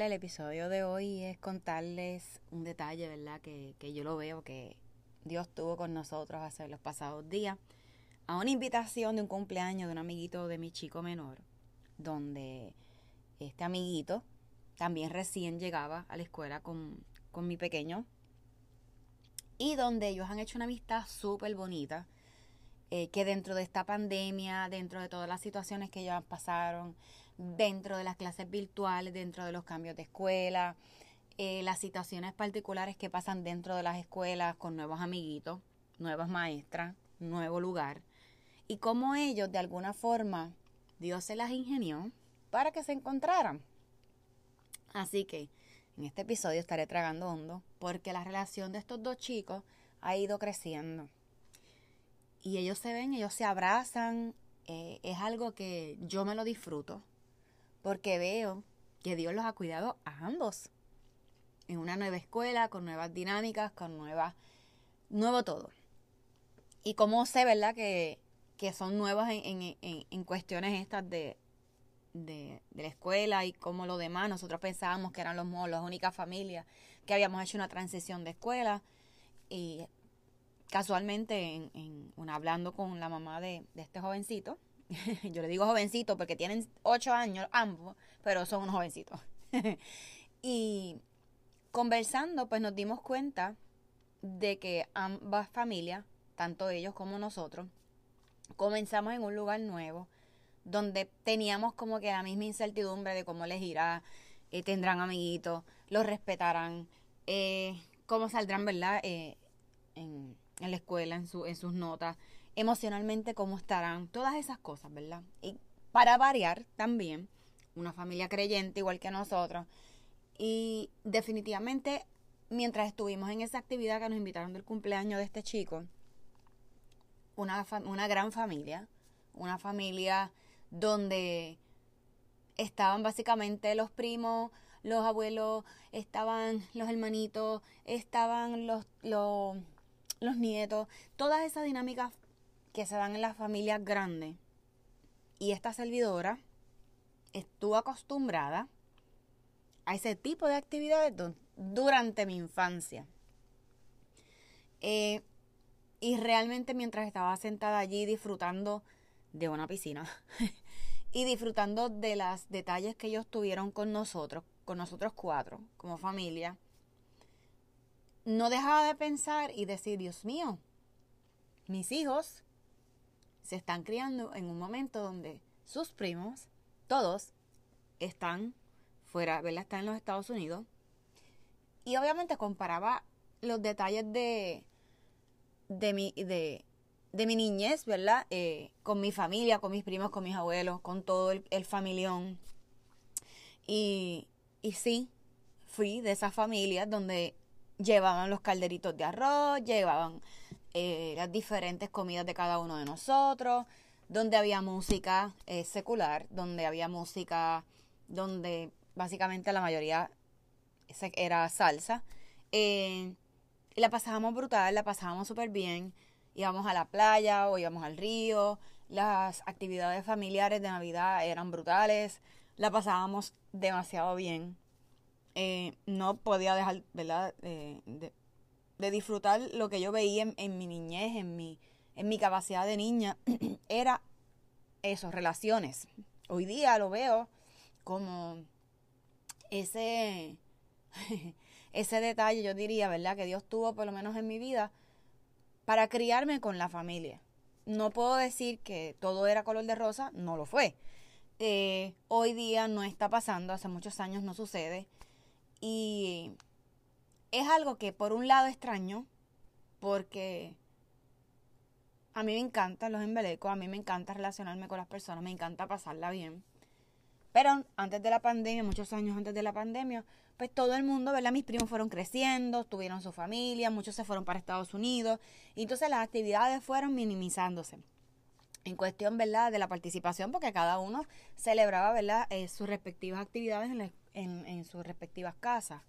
El episodio de hoy es contarles un detalle, ¿verdad? Que, yo lo veo que Dios tuvo con nosotros hace los pasados días a una invitación de un cumpleaños de un amiguito de mi chico menor, donde este amiguito también recién llegaba a la escuela con, con mi pequeño y donde ellos han hecho una amistad súper bonita, eh, que dentro de esta pandemia, dentro de todas las situaciones que ellos pasaron, dentro de las clases virtuales, dentro de los cambios de escuela, eh, las situaciones particulares que pasan dentro de las escuelas con nuevos amiguitos, nuevas maestras, nuevo lugar, y cómo ellos de alguna forma Dios se las ingenió para que se encontraran. Así que en este episodio estaré tragando hondo porque la relación de estos dos chicos ha ido creciendo. Y ellos se ven, ellos se abrazan, eh, es algo que yo me lo disfruto porque veo que Dios los ha cuidado a ambos en una nueva escuela, con nuevas dinámicas, con nuevas, nuevo todo. Y cómo sé, ¿verdad? Que, son nuevas en, cuestiones estas de, de, la escuela y como lo demás. Nosotros pensábamos que eran los las únicas familias que habíamos hecho una transición de escuela. Y casualmente, en, en hablando con la mamá de, de este jovencito, yo le digo jovencito porque tienen ocho años ambos, pero son unos jovencitos. y conversando, pues nos dimos cuenta de que ambas familias, tanto ellos como nosotros, comenzamos en un lugar nuevo, donde teníamos como que la misma incertidumbre de cómo les irá, eh, tendrán amiguitos, los respetarán, eh, cómo saldrán, ¿verdad? Eh, en, en, la escuela, en, su, en sus notas emocionalmente cómo estarán, todas esas cosas, ¿verdad? Y para variar también, una familia creyente igual que nosotros. Y definitivamente, mientras estuvimos en esa actividad que nos invitaron del cumpleaños de este chico, una, una gran familia, una familia donde estaban básicamente los primos, los abuelos, estaban los hermanitos, estaban los, los, los nietos, todas esas dinámicas que se dan en las familias grandes. Y esta servidora estuvo acostumbrada a ese tipo de actividades durante mi infancia. Eh, y realmente mientras estaba sentada allí disfrutando de una piscina y disfrutando de los detalles que ellos tuvieron con nosotros, con nosotros cuatro, como familia, no dejaba de pensar y decir, Dios mío, mis hijos se están criando en un momento donde sus primos, todos, están fuera, ¿verdad? Están en los Estados Unidos. Y obviamente comparaba los detalles de, de, mi, de, de mi niñez, ¿verdad? Eh, con mi familia, con mis primos, con mis abuelos, con todo el, el familión. Y, y sí, fui de esas familias donde llevaban los calderitos de arroz, llevaban eh, las diferentes comidas de cada uno de nosotros, donde había música eh, secular, donde había música, donde básicamente la mayoría era salsa. Eh, y la pasábamos brutal, la pasábamos súper bien. Íbamos a la playa o íbamos al río. Las actividades familiares de Navidad eran brutales. La pasábamos demasiado bien. No podía dejar, ¿verdad? Disfrutar lo que yo veía en, mi niñez, en mi, en mi capacidad de niña. Era eso, relaciones. Hoy día lo veo como ese ese detalle, yo diría, ¿verdad? Que Dios tuvo, por lo menos en mi vida, para criarme con la familia. No puedo decir que todo era color de rosa, no lo fue. Eh, hoy día no está pasando, hace muchos años no sucede. Y es algo que por un lado extraño, porque a mí me encantan los embelecos, a mí me encanta relacionarme con las personas, me encanta pasarla bien. Pero antes de la pandemia, muchos años antes de la pandemia, pues todo el mundo, ¿verdad? Mis primos fueron creciendo, tuvieron su familia, muchos se fueron para Estados Unidos, y entonces las actividades fueron minimizándose. En cuestión, ¿verdad?, de la participación, porque cada uno celebraba, ¿verdad?, eh, sus respectivas actividades en, sus respectivas casas.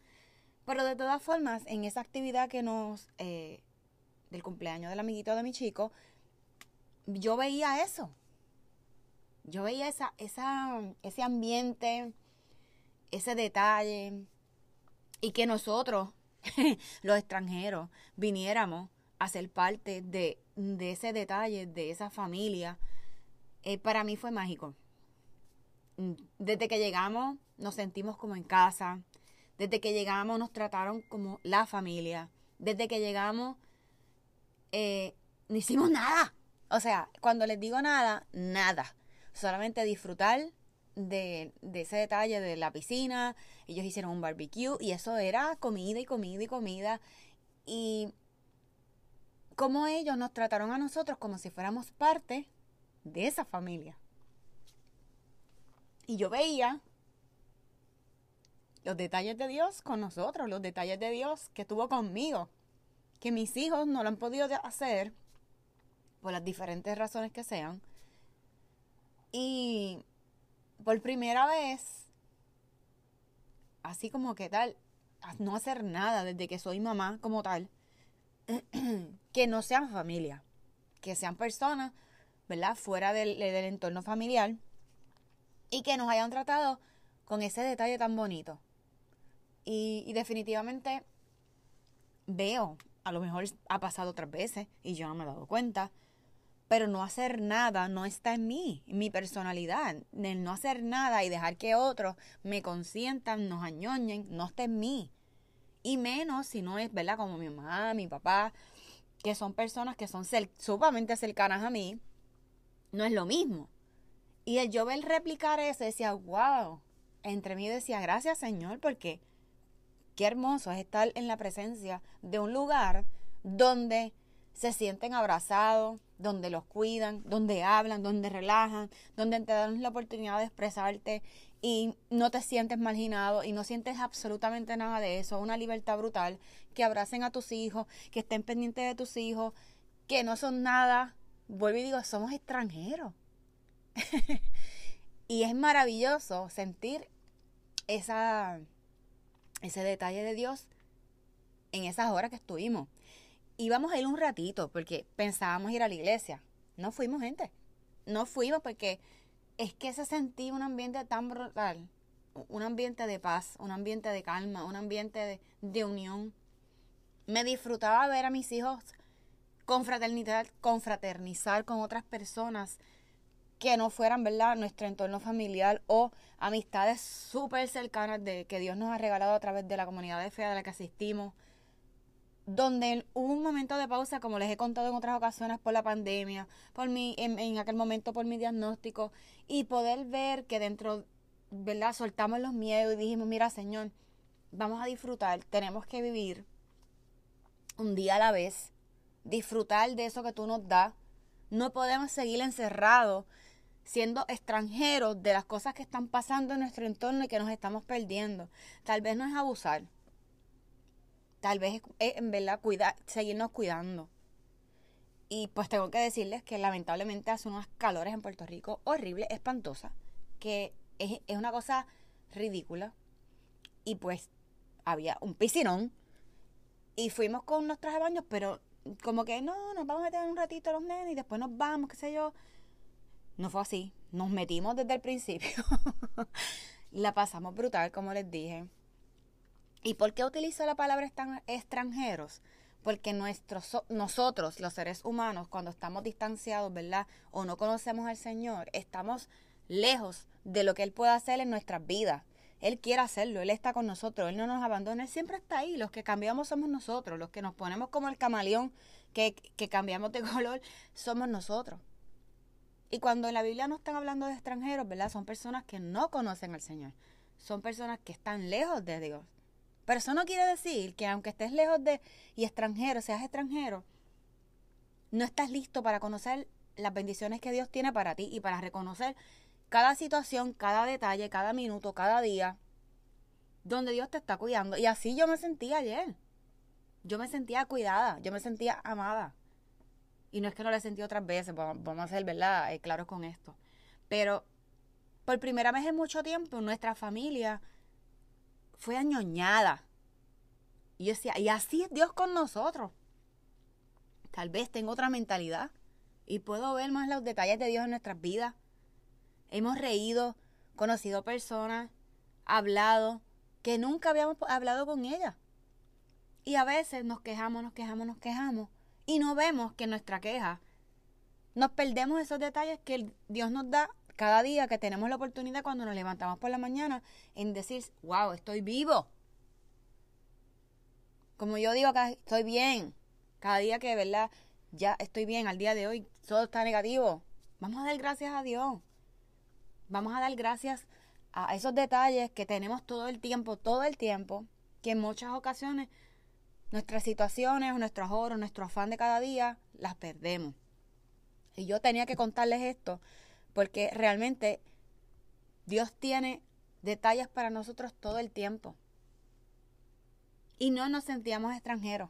Pero de todas formas, en esa actividad que nos, eh, del cumpleaños del amiguito de mi chico, yo veía eso. Yo veía esa, esa, ese ambiente, ese detalle, y que nosotros, los extranjeros, viniéramos a ser parte de, ese detalle, de esa familia, eh, para mí fue mágico. Desde que llegamos nos sentimos como en casa, desde que llegamos nos trataron como la familia, desde que llegamos eh, no hicimos nada. O sea, cuando les digo nada, nada. Solamente disfrutar de, ese detalle de la piscina, ellos hicieron un barbecue y eso era comida y comida y comida. Y como ellos nos trataron a nosotros como si fuéramos parte de esa familia. Y yo veía los detalles de Dios con nosotros, los detalles de Dios que estuvo conmigo, que mis hijos no lo han podido hacer por las diferentes razones que sean. Y por primera vez, así como que tal, no hacer nada desde que soy mamá como tal, que no sean familia, que sean personas, ¿verdad? Fuera del, entorno familiar y que nos hayan tratado con ese detalle tan bonito. Y, definitivamente veo, a lo mejor ha pasado otras veces y yo no me he dado cuenta, pero no hacer nada no está en mí, en mi personalidad. El no hacer nada y dejar que otros me consientan, nos añoñen, no está en mí. Y menos si no es, ¿verdad? Como mi mamá, mi papá, que son personas que son sumamente cercanas a mí, no es lo mismo. Y el yo ver replicar eso, decía, wow, entre mí decía, gracias Señor, porque qué hermoso es estar en la presencia de un lugar donde se sienten abrazados, donde los cuidan, donde hablan, donde relajan, donde te dan la oportunidad de expresarte y no te sientes marginado y no sientes absolutamente nada de eso, una libertad brutal, que abracen a tus hijos, que estén pendientes de tus hijos, que no son nada, vuelvo y digo, somos extranjeros. y es maravilloso sentir esa, ese detalle de Dios en esas horas que estuvimos íbamos a ir un ratito porque pensábamos ir a la iglesia. No fuimos, gente. No fuimos porque es que se sentía un ambiente tan brutal. Un ambiente de paz, un ambiente de calma, un ambiente de, unión. Me disfrutaba ver a mis hijos confraternizar, confraternizar con otras personas que no fueran, ¿verdad?, nuestro entorno familiar o amistades súper cercanas de que Dios nos ha regalado a través de la comunidad de fe a la que asistimos donde hubo un momento de pausa, como les he contado en otras ocasiones, por la pandemia, por mi, en, aquel momento por mi diagnóstico, y poder ver que dentro, ¿verdad? Soltamos los miedos y dijimos, mira, Señor, vamos a disfrutar, tenemos que vivir un día a la vez, disfrutar de eso que tú nos das. No podemos seguir encerrados siendo extranjeros de las cosas que están pasando en nuestro entorno y que nos estamos perdiendo. Tal vez no es abusar. Tal vez es, en verdad cuidar, seguirnos cuidando. Y pues tengo que decirles que lamentablemente hace unos calores en Puerto Rico horrible, espantosa, que es, es una cosa ridícula. Y pues había un piscinón y fuimos con nuestros baños, pero como que no, nos vamos a meter un ratito los nenes y después nos vamos, qué sé yo. No fue así. Nos metimos desde el principio. la pasamos brutal, como les dije. ¿Y por qué utilizo la palabra extranjeros? Porque nuestros, nosotros, los seres humanos, cuando estamos distanciados, ¿verdad? O no conocemos al Señor, estamos lejos de lo que Él puede hacer en nuestras vidas. Él quiere hacerlo, Él está con nosotros, Él no nos abandona, Él siempre está ahí. Los que cambiamos somos nosotros, los que nos ponemos como el camaleón, que, que cambiamos de color, somos nosotros. Y cuando en la Biblia no están hablando de extranjeros, ¿verdad? Son personas que no conocen al Señor. Son personas que están lejos de Dios. Pero eso no quiere decir que aunque estés lejos de y extranjero, seas extranjero, no estás listo para conocer las bendiciones que Dios tiene para ti y para reconocer cada situación, cada detalle, cada minuto, cada día, donde Dios te está cuidando. Y así yo me sentía ayer. Yo me sentía cuidada, yo me sentía amada. Y no es que no la sentí otras veces, vamos a ser, ¿verdad?, eh, claros con esto. Pero por primera vez en mucho tiempo, nuestra familia fue añoñada. Y yo decía, y así es Dios con nosotros. Tal vez tengo otra mentalidad y puedo ver más los detalles de Dios en nuestras vidas. Hemos reído, conocido personas, hablado, que nunca habíamos hablado con ella. Y a veces nos quejamos, nos quejamos, nos quejamos y no vemos que nuestra queja nos perdemos esos detalles que Dios nos da cada día que tenemos la oportunidad cuando nos levantamos por la mañana en decir, wow, estoy vivo. Como yo digo estoy bien. Cada día que, ¿verdad? Ya estoy bien. Al día de hoy todo está negativo. Vamos a dar gracias a Dios. Vamos a dar gracias a esos detalles que tenemos todo el tiempo, todo el tiempo, que en muchas ocasiones nuestras situaciones, nuestros ahorros, nuestro afán de cada día, las perdemos. Y yo tenía que contarles esto porque realmente Dios tiene detalles para nosotros todo el tiempo. Y no nos sentíamos extranjeros.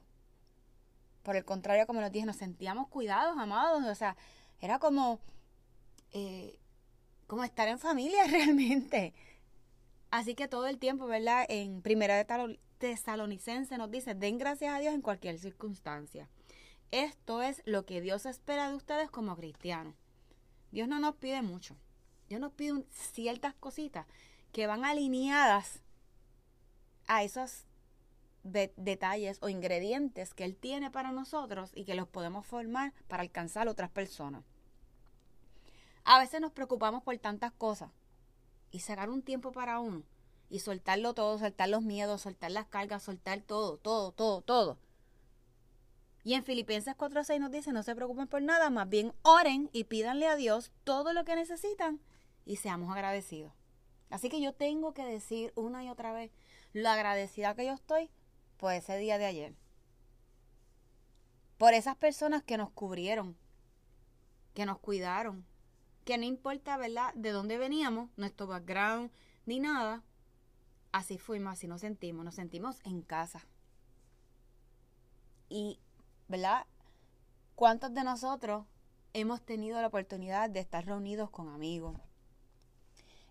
Por el contrario, como les dije, nos sentíamos cuidados, amados. O sea, era como eh, como estar en familia realmente. Así que todo el tiempo, ¿verdad? En Primera de Tesalonicense nos dice, den gracias a Dios en cualquier circunstancia. Esto es lo que Dios espera de ustedes como cristianos. Dios no nos pide mucho. Dios nos pide ciertas cositas que van alineadas a esos detalles o ingredientes que Él tiene para nosotros y que los podemos formar para alcanzar a otras personas. A veces nos preocupamos por tantas cosas y sacar un tiempo para uno y soltarlo todo, soltar los miedos, soltar las cargas, soltar todo, todo, todo, todo. Y en Filipenses 4.6 nos dice, no se preocupen por nada, más bien oren y pídanle a Dios todo lo que necesitan y seamos agradecidos. Así que yo tengo que decir una y otra vez lo agradecida que yo estoy por ese día de ayer. Por esas personas que nos cubrieron, que nos cuidaron, que no importa, ¿verdad?, de dónde veníamos, nuestro background, ni nada, así fuimos, así nos sentimos, nos sentimos en casa. Y, ¿verdad? ¿Cuántos de nosotros hemos tenido la oportunidad de estar reunidos con amigos?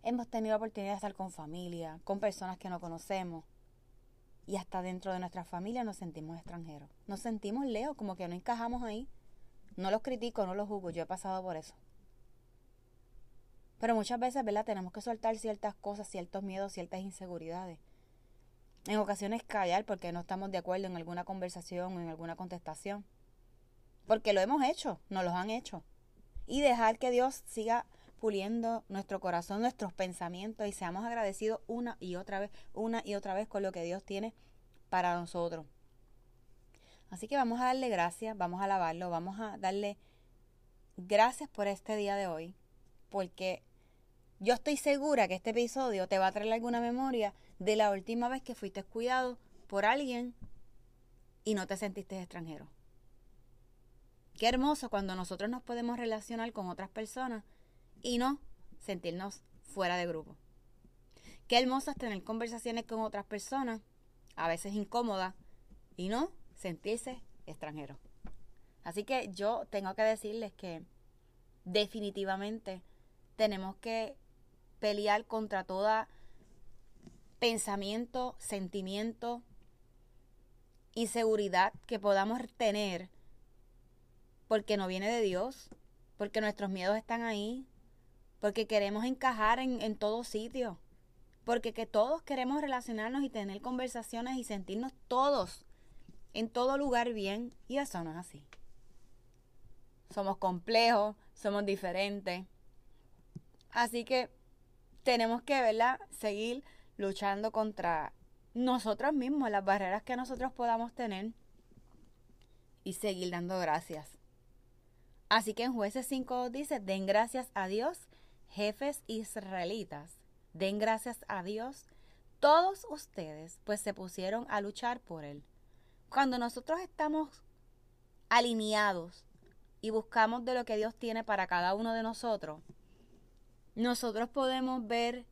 Hemos tenido la oportunidad de estar con familia, con personas que no conocemos. Y hasta dentro de nuestra familia nos sentimos extranjeros. Nos sentimos lejos, como que no encajamos ahí. No los critico, no los juzgo, yo he pasado por eso. Pero muchas veces, ¿verdad? Tenemos que soltar ciertas cosas, ciertos miedos, ciertas inseguridades. En ocasiones callar porque no estamos de acuerdo en alguna conversación o en alguna contestación. Porque lo hemos hecho, nos lo han hecho. Y dejar que Dios siga puliendo nuestro corazón, nuestros pensamientos y seamos agradecidos una y otra vez, una y otra vez con lo que Dios tiene para nosotros. Así que vamos a darle gracias, vamos a alabarlo, vamos a darle gracias por este día de hoy, porque yo estoy segura que este episodio te va a traer alguna memoria de la última vez que fuiste cuidado por alguien y no te sentiste extranjero. Qué hermoso cuando nosotros nos podemos relacionar con otras personas y no sentirnos fuera de grupo. Qué hermoso es tener conversaciones con otras personas, a veces incómodas, y no sentirse extranjero. Así que yo tengo que decirles que definitivamente tenemos que pelear contra todo pensamiento, sentimiento, inseguridad que podamos tener porque no viene de Dios, porque nuestros miedos están ahí, porque queremos encajar en, en todo sitio, porque que todos queremos relacionarnos y tener conversaciones y sentirnos todos en todo lugar bien, y eso no es así. Somos complejos, somos diferentes. Así que tenemos que, ¿verdad?, seguir luchando contra nosotros mismos, las barreras que nosotros podamos tener y seguir dando gracias. Así que en jueces 5 dice, den gracias a Dios, jefes israelitas, den gracias a Dios, todos ustedes, pues se pusieron a luchar por él. Cuando nosotros estamos alineados y buscamos de lo que Dios tiene para cada uno de nosotros, nosotros podemos ver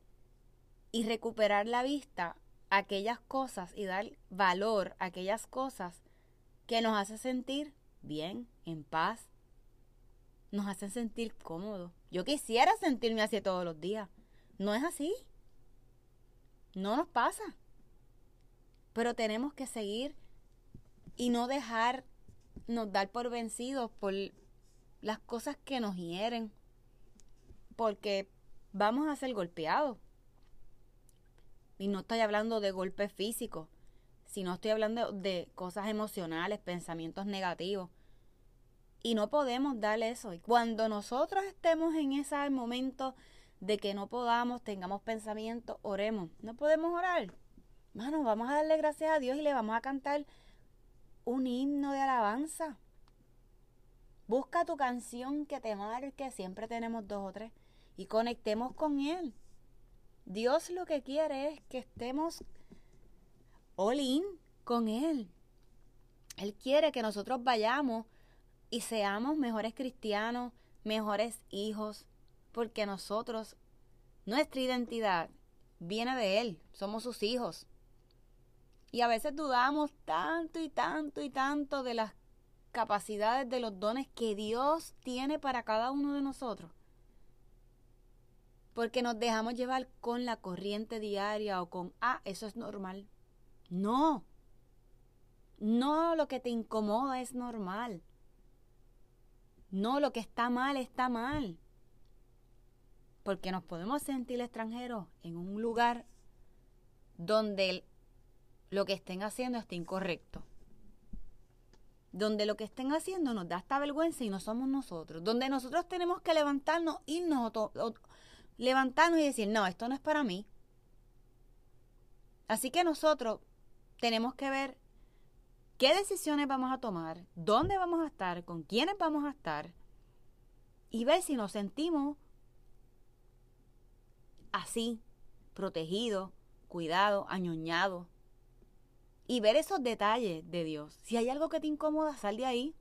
y recuperar la vista aquellas cosas y dar valor a aquellas cosas que nos hacen sentir bien, en paz, nos hacen sentir cómodos. Yo quisiera sentirme así todos los días. No es así. No nos pasa. Pero tenemos que seguir y no dejar nos dar por vencidos por las cosas que nos hieren. Porque vamos a ser golpeados. Y no estoy hablando de golpes físicos, sino estoy hablando de cosas emocionales, pensamientos negativos. Y no podemos darle eso. Y cuando nosotros estemos en ese momento de que no podamos, tengamos pensamientos, oremos. No podemos orar. Mano, vamos a darle gracias a Dios y le vamos a cantar un himno de alabanza. Busca tu canción que te marque, siempre tenemos dos o tres, y conectemos con Él. Dios lo que quiere es que estemos all in con Él. Él quiere que nosotros vayamos y seamos mejores cristianos, mejores hijos, porque nosotros, nuestra identidad viene de Él, somos sus hijos. Y a veces dudamos tanto y tanto y tanto de las capacidades, de los dones que Dios tiene para cada uno de nosotros. Porque nos dejamos llevar con la corriente diaria o con, ah, eso es normal. No. No, lo que te incomoda es normal. No, lo que está mal está mal. Porque nos podemos sentir extranjeros en un lugar donde lo que estén haciendo esté incorrecto. Donde lo que estén haciendo nos da esta vergüenza y no somos nosotros. Donde nosotros tenemos que levantarnos, irnos, levantarnos y decir, no, esto no es para mí. Así que nosotros tenemos que ver qué decisiones vamos a tomar, dónde vamos a estar, con quiénes vamos a estar y ver si nos sentimos así, protegidos, cuidados, añoñados, y ver esos detalles de Dios. Si hay algo que te incomoda, sal de ahí.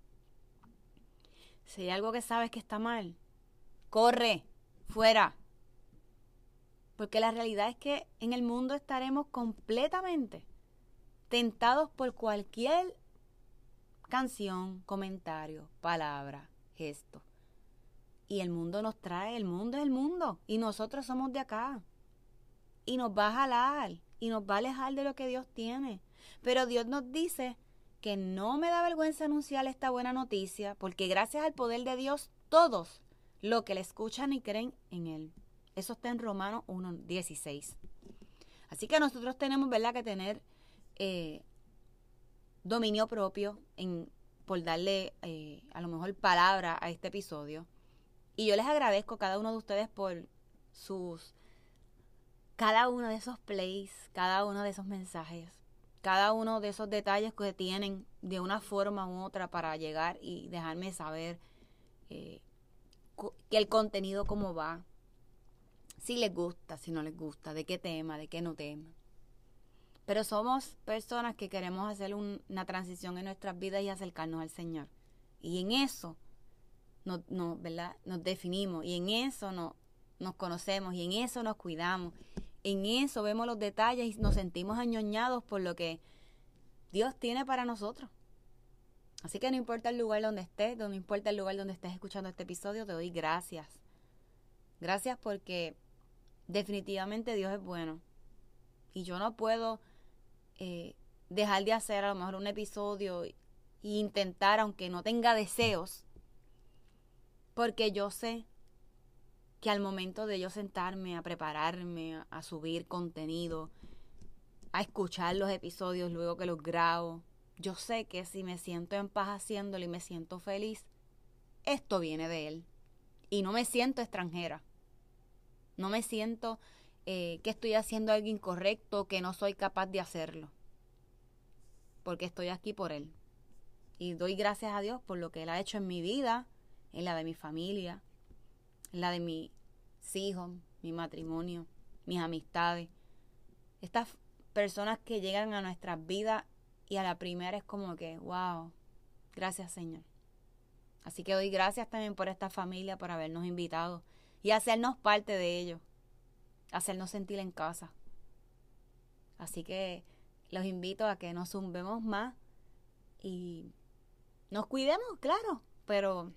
Si hay algo que sabes que está mal, corre, fuera. Porque la realidad es que en el mundo estaremos completamente tentados por cualquier canción, comentario, palabra, gesto. Y el mundo nos trae, el mundo es el mundo. Y nosotros somos de acá. Y nos va a jalar. Y nos va a alejar de lo que Dios tiene. Pero Dios nos dice que no me da vergüenza anunciar esta buena noticia, porque gracias al poder de Dios, todos los que le escuchan y creen en Él. Eso está en Romanos 1.16. Así que nosotros tenemos, ¿verdad?, que tener eh, dominio propio en, por darle eh, a lo mejor palabra a este episodio. Y yo les agradezco a cada uno de ustedes por sus, cada uno de esos plays, cada uno de esos mensajes, cada uno de esos detalles que tienen de una forma u otra para llegar y dejarme saber eh, que el contenido cómo va, si les gusta, si no les gusta, de qué tema, de qué no tema. Pero somos personas que queremos hacer una transición en nuestras vidas y acercarnos al Señor. Y en eso nos, ¿verdad? nos definimos y en eso nos, nos conocemos y en eso nos cuidamos. En eso vemos los detalles y nos sentimos añoñados por lo que Dios tiene para nosotros. Así que no importa el lugar donde estés, no importa el lugar donde estés escuchando este episodio, te doy gracias. Gracias porque definitivamente Dios es bueno. Y yo no puedo eh, dejar de hacer a lo mejor un episodio e intentar, aunque no tenga deseos, porque yo sé que al momento de yo sentarme a prepararme, a subir contenido, a escuchar los episodios luego que los grabo, yo sé que si me siento en paz haciéndolo y me siento feliz, esto viene de Él. Y no me siento extranjera. No me siento eh, que estoy haciendo algo incorrecto, que no soy capaz de hacerlo. Porque estoy aquí por Él. Y doy gracias a Dios por lo que Él ha hecho en mi vida, en la de mi familia, en la de mis hijos, mi matrimonio, mis amistades. Estas personas que llegan a nuestras vidas y a la primera es como que, wow, gracias Señor. Así que doy gracias también por esta familia, por habernos invitado y hacernos parte de ello, hacernos sentir en casa. Así que los invito a que nos zumbemos más y nos cuidemos, claro, pero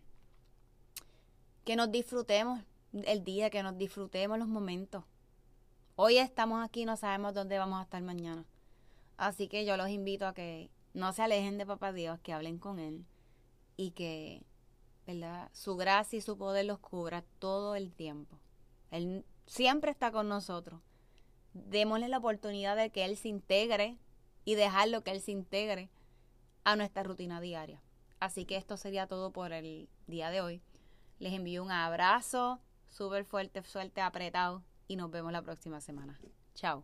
que nos disfrutemos el día, que nos disfrutemos los momentos. Hoy estamos aquí, no sabemos dónde vamos a estar mañana. Así que yo los invito a que no se alejen de Papá Dios, que hablen con Él y que, Su gracia y su poder los cubra todo el tiempo. Él siempre está con nosotros. Démosle la oportunidad de que Él se integre y dejarlo que Él se integre a nuestra rutina diaria. Así que esto sería todo por el día de hoy. Les envío un abrazo súper fuerte, fuerte, apretado y nos vemos la próxima semana. Chao.